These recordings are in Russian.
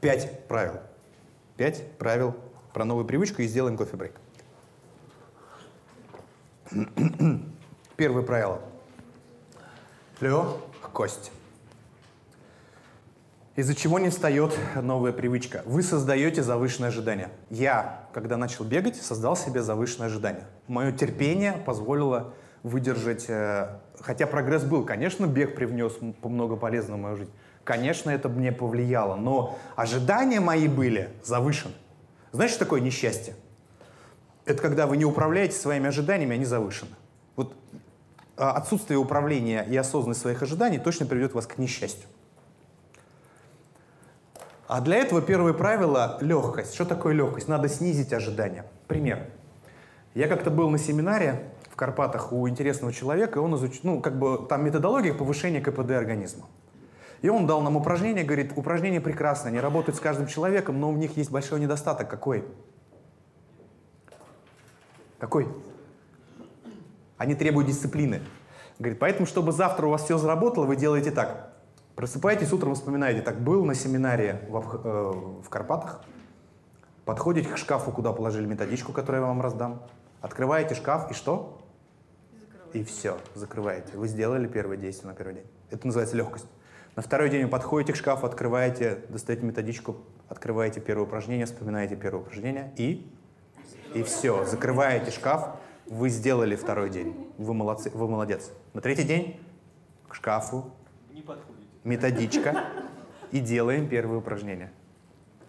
Пять правил. Пять правил про новую привычку и сделаем кофе-брейк. Первое правило. Легкость. Из-за чего не встает новая привычка? Вы создаете завышенное ожидание. Я, когда начал бегать, создал себе завышенное ожидание. Мое терпение позволило выдержать, э, хотя прогресс был, конечно, бег привнес много полезного в мою жизнь, конечно, это мне повлияло, но ожидания мои были завышены. Знаешь, что такое несчастье? Это когда вы не управляете своими ожиданиями, они завышены. Вот а, отсутствие управления и осознанность своих ожиданий точно приведет вас к несчастью. А для этого первое правило — легкость. Что такое легкость? Надо снизить ожидания. Пример. Я как-то был на семинаре в Карпатах у интересного человека, и он изучил, ну, как бы там методология повышения КПД организма. И он дал нам упражнение, говорит, упражнения прекрасные, они работают с каждым человеком, но у них есть большой недостаток. Какой? Какой? Они требуют дисциплины. Говорит, поэтому, чтобы завтра у вас все заработало, вы делаете так. Просыпаетесь утром, вспоминаете, так был на семинаре в, э, в Карпатах, подходите к шкафу, куда положили методичку, которую я вам раздам, открываете шкаф и что? И, и все, закрываете. Вы сделали первое действие на первый день. Это называется легкость. На второй день вы подходите к шкафу, открываете, достаете методичку, открываете первое упражнение, вспоминаете первое упражнение и... И все, закрываете шкаф, вы сделали второй день. Вы молодцы, вы молодец. На третий день к шкафу, методичка и делаем первое упражнение.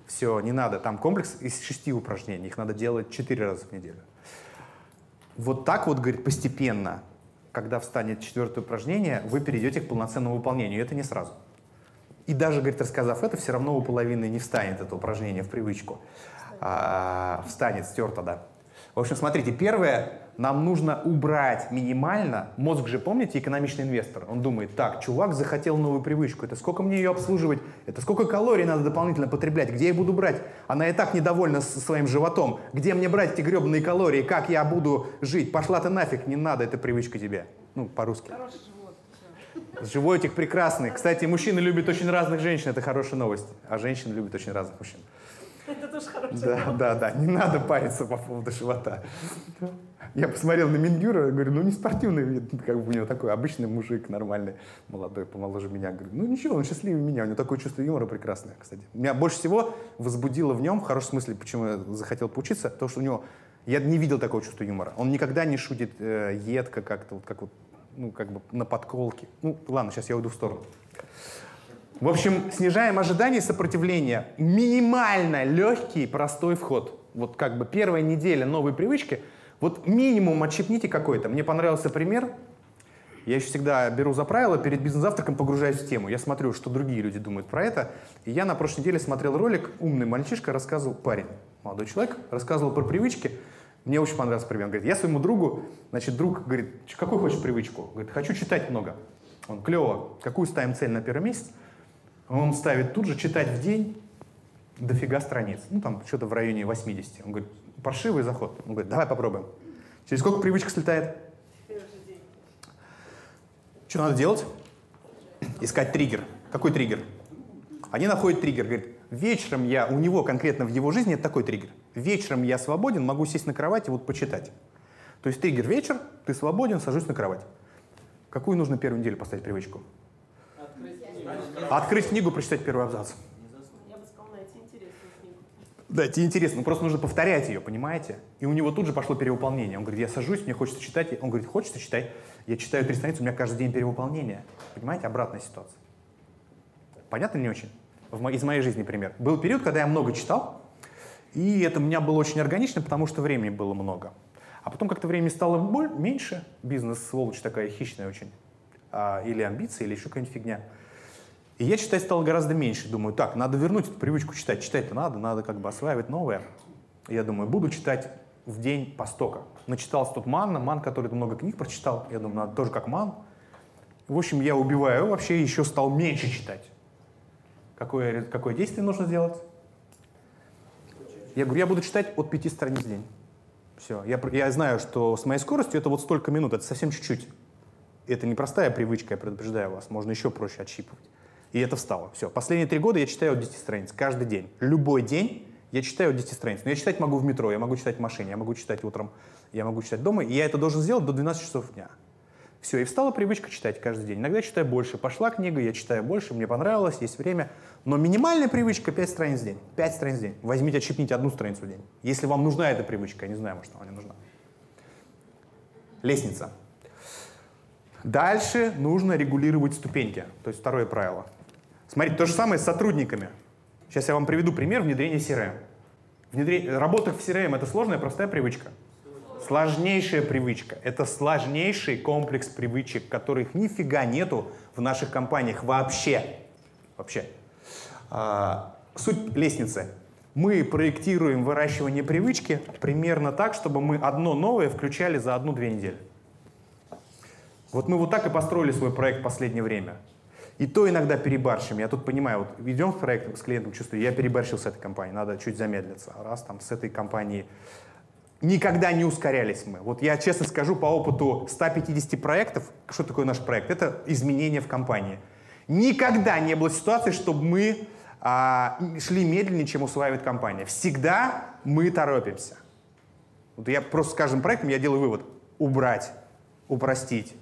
Все, не надо. Там комплекс из шести упражнений. Их надо делать четыре раза в неделю. Вот так вот, говорит, постепенно когда встанет четвертое упражнение, вы перейдете к полноценному выполнению. И это не сразу. И даже, говорит, рассказав это, все равно у половины не встанет это упражнение в привычку. А, встанет, стерто, да. В общем, смотрите, первое, нам нужно убрать минимально, мозг же, помните, экономичный инвестор, он думает, так, чувак захотел новую привычку, это сколько мне ее обслуживать, это сколько калорий надо дополнительно потреблять, где я буду брать, она и так недовольна своим животом, где мне брать эти гребаные калории, как я буду жить, пошла ты нафиг, не надо, это привычка тебе, ну, по-русски. Животик прекрасный. Кстати, мужчины любят очень разных женщин, это хорошая новость, а женщины любят очень разных мужчин. Это тоже хорошая Да, да, да, не надо париться по поводу живота. Я посмотрел на Мингюра, говорю, ну не спортивный вид, как бы у него такой обычный мужик, нормальный, молодой, помоложе меня. Говорю, ну ничего, он счастливее меня, у него такое чувство юмора прекрасное, кстати. Меня больше всего возбудило в нем, в хорошем смысле, почему я захотел поучиться, то, что у него, я не видел такого чувства юмора. Он никогда не шутит э, едко как-то, вот, как вот, ну как бы на подколке. Ну ладно, сейчас я уйду в сторону. В общем, снижаем ожидания сопротивления. Минимально легкий, простой вход. Вот как бы первая неделя новой привычки. Вот минимум отщепните какой-то. Мне понравился пример. Я еще всегда беру за правило, перед бизнес-завтраком погружаюсь в тему. Я смотрю, что другие люди думают про это. И я на прошлой неделе смотрел ролик, умный мальчишка рассказывал, парень, молодой человек, рассказывал про привычки. Мне очень понравился пример. Говорит, я своему другу, значит, друг говорит, какую хочешь привычку? Говорит, хочу читать много. Он, клево, какую ставим цель на первый месяц? Он ставит тут же читать в день дофига страниц. Ну, там что-то в районе 80. Он говорит, паршивый заход. Он говорит, давай попробуем. Через сколько привычка слетает? Что надо делать? Искать триггер. Какой триггер? Они находят триггер. Говорит, вечером я, у него конкретно в его жизни это такой триггер. Вечером я свободен, могу сесть на кровать и вот почитать. То есть триггер вечер, ты свободен, сажусь на кровать. Какую нужно первую неделю поставить привычку? Открыть книгу, прочитать первый абзац. Я бы сказала, найти интересную книгу. Да, тебе интересно, ну просто нужно повторять ее, понимаете? И у него тут же пошло перевыполнение. Он говорит, я сажусь, мне хочется читать. Он говорит, хочется читать? Я читаю три страницы, у меня каждый день перевыполнение. Понимаете, обратная ситуация. Понятно не очень? Из моей жизни пример. Был период, когда я много читал, и это у меня было очень органично, потому что времени было много. А потом как-то времени стало боль, меньше, бизнес, сволочь такая хищная очень, а, или амбиции, или еще какая-нибудь фигня. И я читать стал гораздо меньше. Думаю, так, надо вернуть эту привычку читать. Читать-то надо, надо как бы осваивать новое. Я думаю, буду читать в день по стока. Начитался тут Ман, Ман, который много книг прочитал. Я думаю, надо тоже как Ман. В общем, я убиваю вообще, еще стал меньше читать. Какое, какое действие нужно сделать? Я говорю, я буду читать от пяти страниц в день. Все. Я, я знаю, что с моей скоростью это вот столько минут, это совсем чуть-чуть. Это не простая привычка, я предупреждаю вас, можно еще проще отщипывать. И это встало. Все. Последние три года я читаю от 10 страниц. Каждый день. Любой день я читаю от 10 страниц. Но я читать могу в метро, я могу читать в машине, я могу читать утром, я могу читать дома. И я это должен сделать до 12 часов дня. Все, и встала привычка читать каждый день. Иногда читаю больше. Пошла книга, я читаю больше, мне понравилось, есть время. Но минимальная привычка 5 страниц в день. 5 страниц в день. Возьмите, отщипните одну страницу в день. Если вам нужна эта привычка, я не знаю, может, она не нужна. Лестница. Дальше нужно регулировать ступеньки. То есть второе правило. Смотрите, то же самое с сотрудниками. Сейчас я вам приведу пример внедрения CRM. Внедрение, работа в CRM — это сложная, простая привычка. Сложнейшая привычка. Это сложнейший комплекс привычек, которых нифига нету в наших компаниях вообще. Вообще. А, суть лестницы. Мы проектируем выращивание привычки примерно так, чтобы мы одно новое включали за одну-две недели. Вот мы вот так и построили свой проект в последнее время. И то иногда перебарщим. Я тут понимаю, вот идем в проект с клиентом, чувствую, я переборщил с этой компанией, надо чуть замедлиться. Раз там с этой компанией никогда не ускорялись мы. Вот я честно скажу по опыту 150 проектов, что такое наш проект? Это изменения в компании. Никогда не было ситуации, чтобы мы а, шли медленнее, чем усваивает компания. Всегда мы торопимся. Вот я просто с каждым проектом я делаю вывод. Убрать, упростить,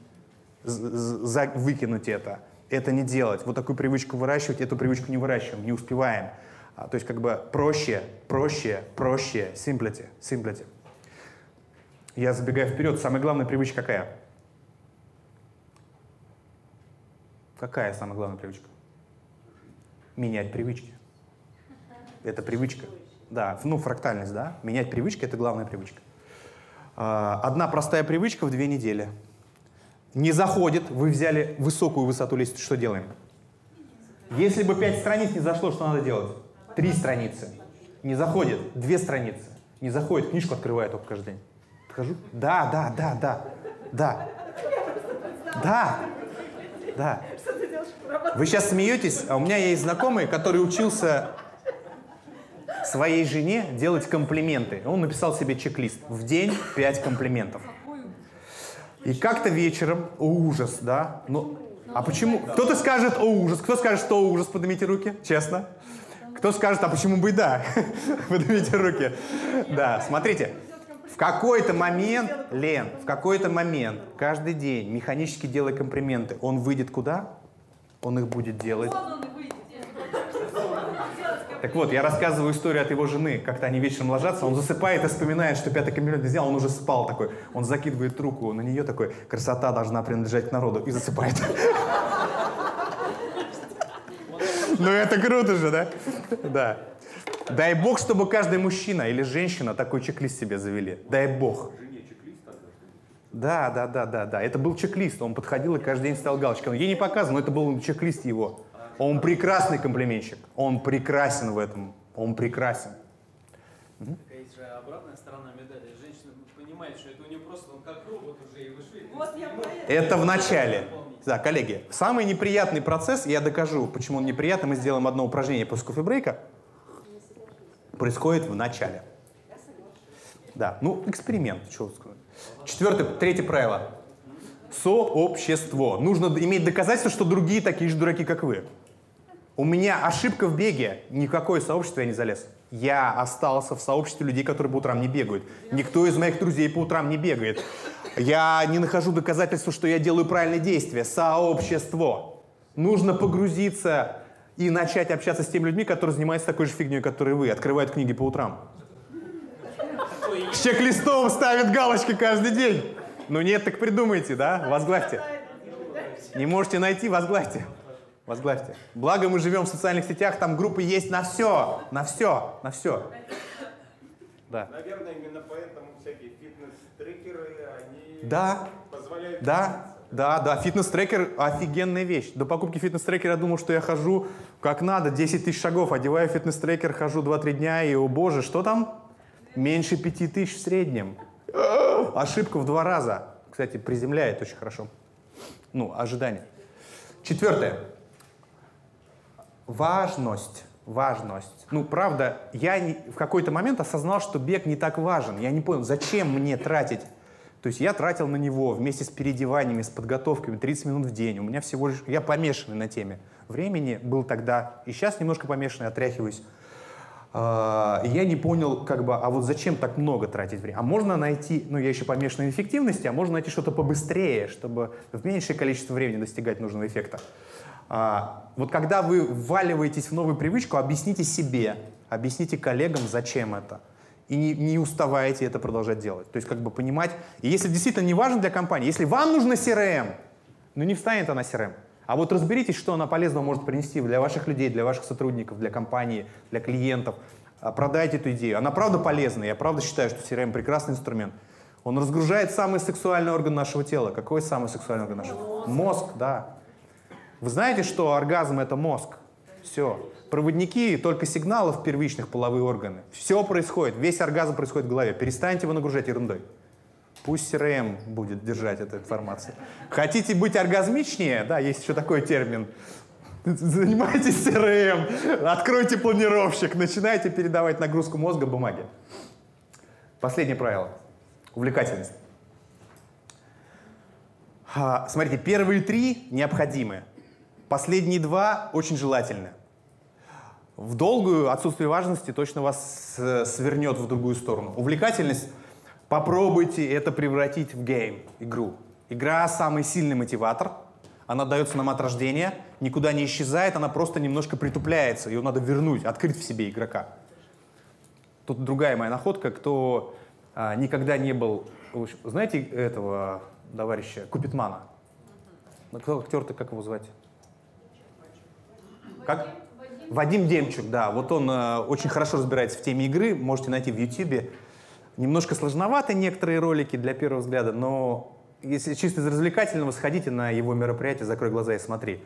выкинуть это. Это не делать. Вот такую привычку выращивать, эту привычку не выращиваем, не успеваем. А, то есть как бы проще, проще, проще, simplity, simplity. Я забегаю вперед. Самая главная привычка какая? Какая самая главная привычка? Менять привычки. Это привычка. Да, ну фрактальность, да? Менять привычки — это главная привычка. А, одна простая привычка в две недели. Не заходит, вы взяли высокую высоту лестницы, что делаем? Если бы пять страниц не зашло, что надо делать? Три страницы. Не заходит, две страницы. Не заходит, книжку открываю только каждый день. Подхожу. Да, да, да, да, да. Да, да. Вы сейчас смеетесь, а у меня есть знакомый, который учился своей жене делать комплименты. Он написал себе чек-лист. В день пять комплиментов. И как-то вечером, о ужас, да? Ну, а почему? Кто-то скажет, о ужас, кто скажет, что ужас, поднимите руки, честно. Кто скажет, а почему бы и да? Поднимите руки. Да, смотрите, в какой-то момент, Лен, в какой-то момент, каждый день, механически делая комплименты, он выйдет куда? Он их будет делать. Так вот, я рассказываю историю от его жены. Как-то они вечером ложатся, он засыпает и вспоминает, что пятый комплимент сделал, он уже спал такой. Он закидывает руку на нее такой, красота должна принадлежать народу, и засыпает. Ну это круто же, да? Да. Дай бог, чтобы каждый мужчина или женщина такой чек-лист себе завели. Дай бог. Да, да, да, да, да. Это был чек-лист. Он подходил и каждый день ставил галочку. Ей не показано, но это был чек-лист его. Он прекрасный комплиментчик. Он прекрасен в этом. Он прекрасен. Такая есть же обратная сторона медали. Женщина понимает, что это у нее просто он как робот уже, и вышли. Вот я. Это в начале. Да, коллеги, самый неприятный процесс, я докажу, почему он неприятный, мы сделаем одно упражнение после кофе-брейка, происходит в начале. Да, ну, эксперимент, что сказать. Четвертое, третье правило. Сообщество. Нужно иметь доказательство, что другие такие же дураки, как вы. У меня ошибка в беге. Никакое сообщество я не залез. Я остался в сообществе людей, которые по утрам не бегают. Никто из моих друзей по утрам не бегает. Я не нахожу доказательства, что я делаю правильные действия. Сообщество. Нужно погрузиться и начать общаться с теми людьми, которые занимаются такой же фигней, которой вы. Открывают книги по утрам. С чек-листом ставят галочки каждый день. Ну нет, так придумайте, да? Возглавьте. Не можете найти, возглавьте. Возглавьте. Благо мы живем в социальных сетях, там группы есть на все, на все, на все. Да. Наверное, именно поэтому всякие фитнес-трекеры, они Да, позволяют... да, да, да, фитнес-трекер офигенная вещь. До покупки фитнес-трекера я думал, что я хожу как надо, 10 тысяч шагов, одеваю фитнес-трекер, хожу 2-3 дня, и, о боже, что там? Меньше 5 тысяч в среднем. Ошибка в два раза. Кстати, приземляет очень хорошо. Ну, ожидание. Четвертое. Важность. Важность. Ну, правда, я не- в какой-то момент осознал, что бег не так важен. Я не понял, зачем мне тратить. То есть я тратил на него вместе с переодеваниями, с подготовками 30 минут в день. У меня всего лишь... Я помешанный на теме. времени был тогда, и сейчас немножко помешанный, отряхиваюсь. А, я не понял, как бы, а вот зачем так много тратить время? А можно найти, ну я еще помешан на эффективности, а можно найти что-то побыстрее, чтобы в меньшее количество времени достигать нужного эффекта. А, вот когда вы вваливаетесь в новую привычку, объясните себе, объясните коллегам, зачем это. И не, не уставайте это продолжать делать. То есть как бы понимать, и если действительно не важно для компании, если вам нужно CRM, ну не встанет она CRM. А вот разберитесь, что она полезного может принести для ваших людей, для ваших сотрудников, для компании, для клиентов. А, Продайте эту идею. Она правда полезная. Я правда считаю, что CRM прекрасный инструмент. Он разгружает самый сексуальный орган нашего тела. Какой самый сексуальный орган нашего? Мозг, да. Вы знаете, что оргазм это мозг? Все. Проводники только сигналов первичных половые органы. Все происходит, весь оргазм происходит в голове. Перестаньте его нагружать ерундой. Пусть CRM будет держать эту информацию. Хотите быть оргазмичнее? Да, есть еще такой термин. Занимайтесь CRM, откройте планировщик, начинайте передавать нагрузку мозга бумаге. Последнее правило. Увлекательность. А, Смотрите, первые три необходимы. Последние два очень желательны. В долгую отсутствие важности точно вас свернет в другую сторону. Увлекательность попробуйте это превратить в гейм, игру. Игра самый сильный мотиватор. Она дается нам от рождения, никуда не исчезает, она просто немножко притупляется. Ее надо вернуть, открыть в себе игрока. Тут другая моя находка, кто а, никогда не был... Знаете этого товарища Купитмана? Ну, Кто актер-то, как его звать? Как? Вадим Демчук, да. Вот он э, очень хорошо разбирается в теме игры. Можете найти в Ютьюбе. Немножко сложноваты некоторые ролики для первого взгляда, но если чисто из развлекательного, сходите на его мероприятие, закрой глаза и смотри.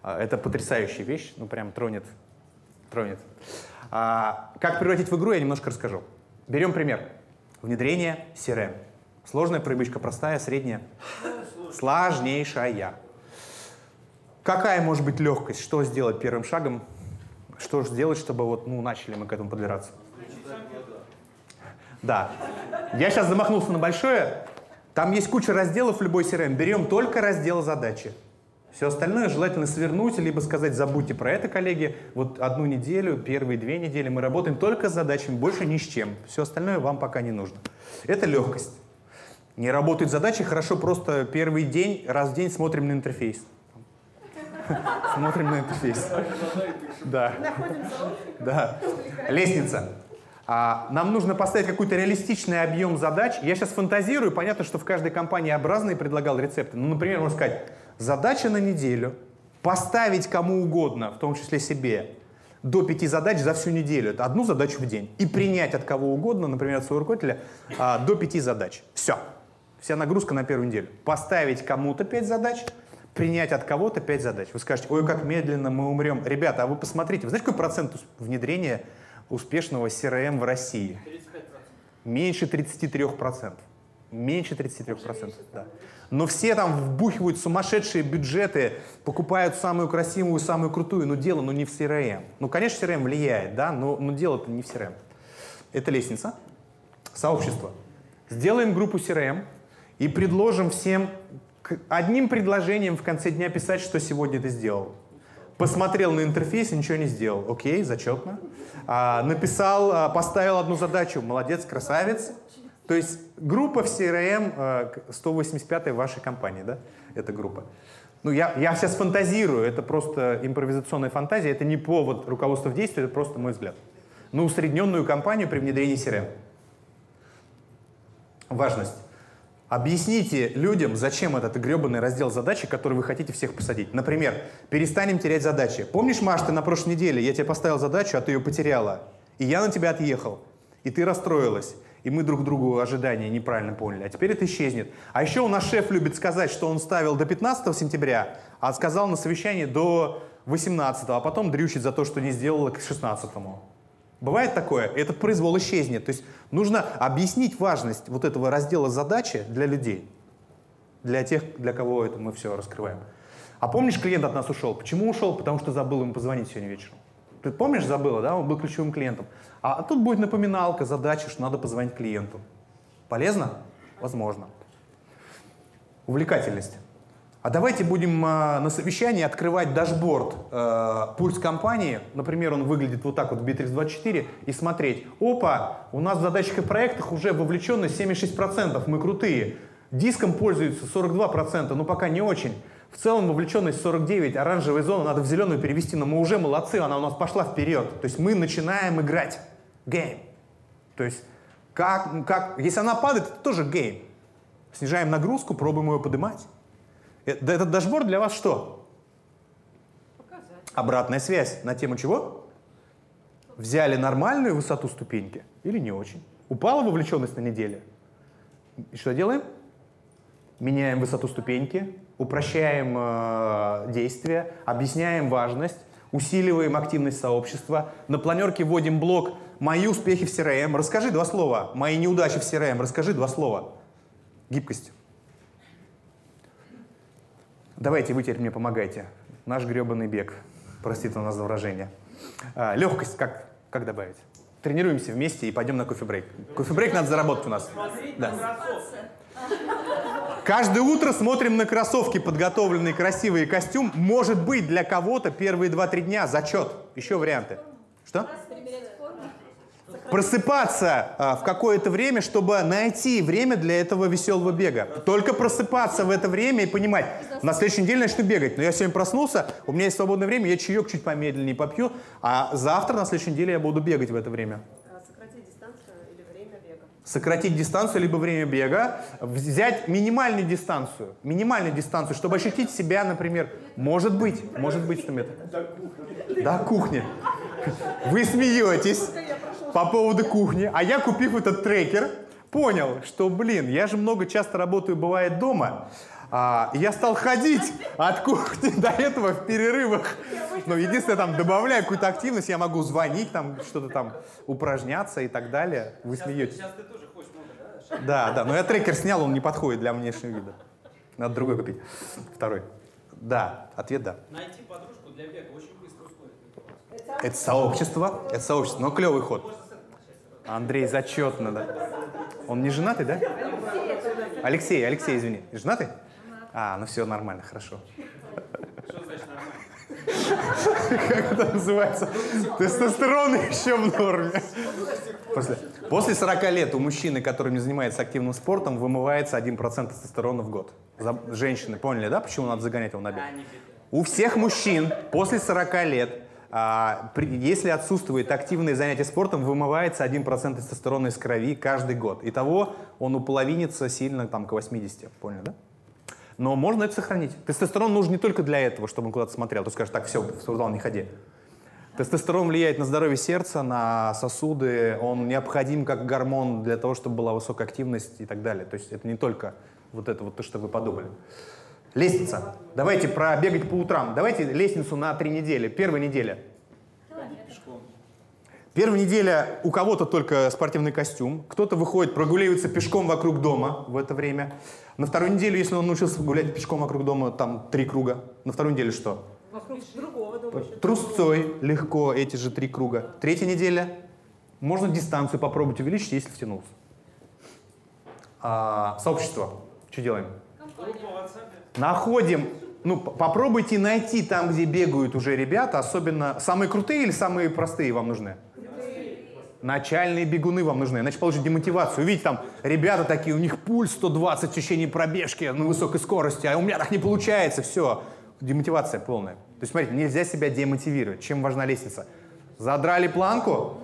А, Это потрясающая вещь, ну прям тронет. тронет. А, как превратить в игру, я немножко расскажу. Берем пример. Внедрение CRM. Сложная привычка, простая, средняя. Сложнейшая. Какая может быть легкость? Что сделать первым шагом? Что же сделать, чтобы вот, ну, начали мы к этому подбираться? Да. Я сейчас замахнулся на большое. Там есть куча разделов в любой CRM. Берем только раздел задачи. Все остальное желательно свернуть, либо сказать, забудьте про это, коллеги. Вот одну неделю, первые две недели мы работаем только с задачами, больше ни с чем. Все остальное вам пока не нужно. Это легкость. Не работают задачи, хорошо просто первый день, раз в день смотрим на интерфейс. Смотрим на интерфейс. Да. Да. Лестница. А, нам нужно поставить какой-то реалистичный объем задач. Я сейчас фантазирую, понятно, что в каждой компании образные предлагал рецепты. Ну, например, можно сказать, задача на неделю, поставить кому угодно, в том числе себе, до пяти задач за всю неделю. Это одну задачу в день. И принять от кого угодно, например, от своего руководителя, а, до пяти задач. Все. Вся нагрузка на первую неделю. Поставить кому-то пять задач, принять от кого-то пять задач. Вы скажете, ой, как медленно мы умрем. Ребята, а вы посмотрите, вы знаете, какой процент внедрения успешного CRM в России? 35%. Меньше 33%. Меньше 33%, да. Но все там вбухивают сумасшедшие бюджеты, покупают самую красивую, самую крутую, но дело ну, не в CRM. Ну, конечно, CRM влияет, да, но, но дело-то не в CRM. Это лестница, сообщество. Сделаем группу CRM и предложим всем одним предложением в конце дня писать, что сегодня ты сделал. Посмотрел на интерфейс ничего не сделал. Окей, зачетно. А, написал, а, поставил одну задачу. Молодец, красавец. То есть группа в CRM, э, к- 185 вашей компании, да? Это группа. Ну, я, я сейчас фантазирую, это просто импровизационная фантазия, это не повод руководства в действии, это просто мой взгляд. На усредненную компанию при внедрении CRM. Важность. Объясните людям, зачем этот гребаный раздел задачи, который вы хотите всех посадить. Например, перестанем терять задачи. Помнишь, Маш, ты на прошлой неделе, я тебе поставил задачу, а ты ее потеряла. И я на тебя отъехал. И ты расстроилась. И мы друг другу ожидания неправильно поняли. А теперь это исчезнет. А еще у нас шеф любит сказать, что он ставил до 15 сентября, а сказал на совещании до 18, а потом дрючит за то, что не сделала к 16. Бывает такое, этот произвол исчезнет. То есть нужно объяснить важность вот этого раздела задачи для людей, для тех, для кого это мы все раскрываем. А помнишь, клиент от нас ушел? Почему ушел? Потому что забыл ему позвонить сегодня вечером. Ты помнишь, забыла, да? Он был ключевым клиентом. А тут будет напоминалка, задача, что надо позвонить клиенту. Полезно? Возможно. Увлекательность. А давайте будем э, на совещании открывать дашборд э, пульс компании. Например, он выглядит вот так вот в Bittrex24 и смотреть. Опа, у нас в задачах и проектах уже вовлеченность 76%, мы крутые. Диском пользуются 42%, но пока не очень. В целом вовлеченность 49, оранжевая зона надо в зеленую перевести, но мы уже молодцы, она у нас пошла вперед. То есть мы начинаем играть. Game. То есть как, как, если она падает, это тоже game. Снижаем нагрузку, пробуем ее поднимать. Э, Этот дашборд для вас что? Показать. Обратная связь на тему чего? Взяли нормальную высоту ступеньки или не очень? Упала вовлеченность на неделе? И что делаем? Меняем высоту ступеньки, упрощаем э, действия, объясняем важность, усиливаем активность сообщества. На планерке вводим блок «Мои успехи в CRM». Расскажи два слова. «Мои неудачи в CRM». Расскажи два слова. Гибкость. Давайте вы теперь мне помогайте. Наш гребаный бег. Простите у нас за выражение. А, легкость как, как добавить? Тренируемся вместе и пойдем на кофе-брейк. Кофе-брейк надо заработать у нас. Да. Каждое утро смотрим на кроссовки, подготовленный красивый костюм. Может быть, для кого-то первые 2-3 дня зачет. Еще варианты. Что? Просыпаться а, в какое-то время, чтобы найти время для этого веселого бега. Только просыпаться в это время и понимать, на следующей неделе начну бегать. Но я сегодня проснулся, у меня есть свободное время, я чаек чуть помедленнее попью, а завтра, на следующей неделе, я буду бегать в это время. А, Сократить дистанцию или время бега. сократить дистанцию либо время бега, взять минимальную дистанцию, минимальную дистанцию, чтобы ощутить себя, например, может быть, может быть 100 метров. До кухни. Вы смеетесь по поводу кухни, а я, купив этот трекер, понял, что, блин, я же много часто работаю, бывает, дома, а, я стал ходить от кухни до этого в перерывах. Но единственное, там, добавляю какую-то активность, я могу звонить, там, что-то там, упражняться и так далее. Вы Сейчас смеетесь. Сейчас ты тоже хочешь много, да? Да, да, но я трекер снял, он не подходит для внешнего вида. Надо другой купить. Второй. Да, ответ да. Найти подружку для бега очень быстро ускорит. Это сообщество, это сообщество, но клевый ход. Андрей, зачетно, да. Он не женатый, да? Алексей, Алексей, извини. Женатый? А, ну все нормально, хорошо. Что значит нормально? Как это называется? Тестостерон еще в норме. После, после 40 лет у мужчины, который не занимается активным спортом, вымывается 1% тестостерона в год. За- женщины, поняли, да, почему надо загонять его на бег? У всех мужчин после 40 лет, если отсутствует активное занятие спортом, вымывается 1% тестостерона из крови каждый год. Итого он уполовинится сильно там, к 80, поняли, да? Но можно это сохранить. Тестостерон нужен не только для этого, чтобы он куда-то смотрел. То скажешь, так, все, в спортзал не ходи. Тестостерон влияет на здоровье сердца, на сосуды. Он необходим как гормон для того, чтобы была высокая активность и так далее. То есть это не только вот это вот то, что вы подумали. Лестница. Давайте пробегать по утрам. Давайте лестницу на три недели. Первая неделя. Пешком. Первая неделя у кого-то только спортивный костюм, кто-то выходит, прогуливается пешком вокруг дома в это время. На вторую неделю, если он научился гулять пешком вокруг дома, там три круга. На вторую неделю что? Вокруг другого дома еще. Трусцой легко эти же три круга. Третья неделя. Можно дистанцию попробовать увеличить, если втянулся. А, сообщество. Что делаем? WhatsApp. Находим, ну, попробуйте найти там, где бегают уже ребята, особенно самые крутые или самые простые вам нужны? Начальные бегуны вам нужны, иначе получите демотивацию. Видите, там ребята такие, у них пульс 120 в течение пробежки на высокой скорости, а у меня так не получается, все. Демотивация полная. То есть, смотрите, нельзя себя демотивировать. Чем важна лестница? Задрали планку,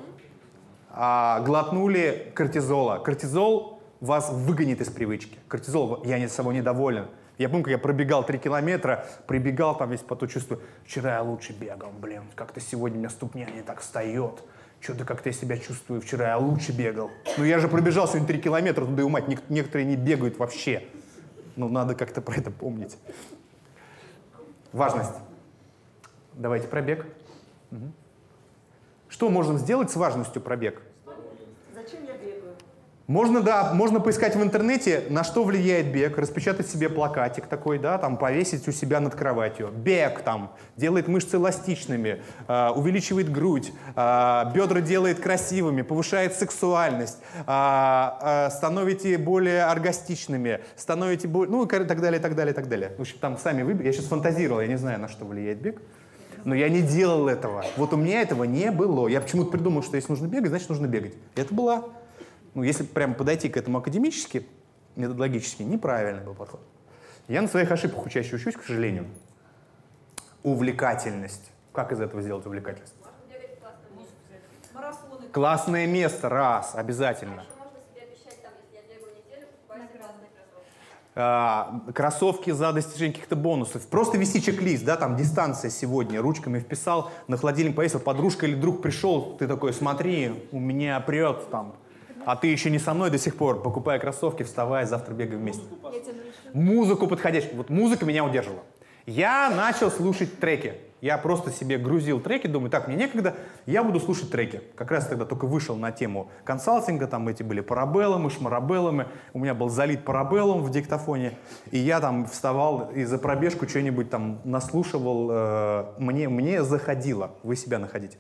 а, глотнули кортизола. Кортизол вас выгонит из привычки. Кортизол, я не собой недоволен. Я помню, как я пробегал 3 километра, прибегал там весь потом чувствую, вчера я лучше бегал, блин, как-то сегодня у меня ступня не так встает. Что-то как-то я себя чувствую, вчера я лучше бегал. Ну я же пробежал сегодня 3 километра, туда и мать, некоторые не бегают вообще. Ну надо как-то про это помнить. Важность. Давайте пробег. Мгм. Что можем сделать с важностью пробег? Можно, да, можно поискать в интернете, на что влияет бег, распечатать себе плакатик такой, да, там повесить у себя над кроватью. Бег там делает мышцы эластичными, э, увеличивает грудь, э, бедра делает красивыми, повышает сексуальность, э, э, становите более оргастичными, становите более, ну и так далее, так далее, так далее. В общем, там сами выберите. Я сейчас фантазировал, я не знаю, на что влияет бег. Но я не делал этого. Вот у меня этого не было. Я почему-то придумал, что если нужно бегать, значит нужно бегать. Это была ну, если прямо подойти к этому академически, методологически, неправильный был подход. Я на своих ошибках чаще учусь, к сожалению. Увлекательность. Как из этого сделать увлекательность? Марафоны. Классное место, раз, обязательно. Еще можно себе обещать, там, если я бегаю неделю, покупаю себе классные кроссовки. А, кроссовки за достижение каких-то бонусов. Просто вести чек-лист, да, там дистанция сегодня, ручками вписал, на холодильник повесил, подружка или друг пришел, ты такой, смотри, у меня прет там, а ты еще не со мной до сих пор, покупая кроссовки, вставай, завтра бегаем вместе. Музыку подходящую. Вот музыка меня удерживала. Я начал слушать треки. Я просто себе грузил треки, думаю, так, мне некогда, я буду слушать треки. Как раз тогда только вышел на тему консалтинга, там эти были парабеллумы, шмарабеллумы. У меня был залит парабеллум в диктофоне. И я там вставал и за пробежку что-нибудь там наслушивал. э, мне, мне заходило. Вы себя находите.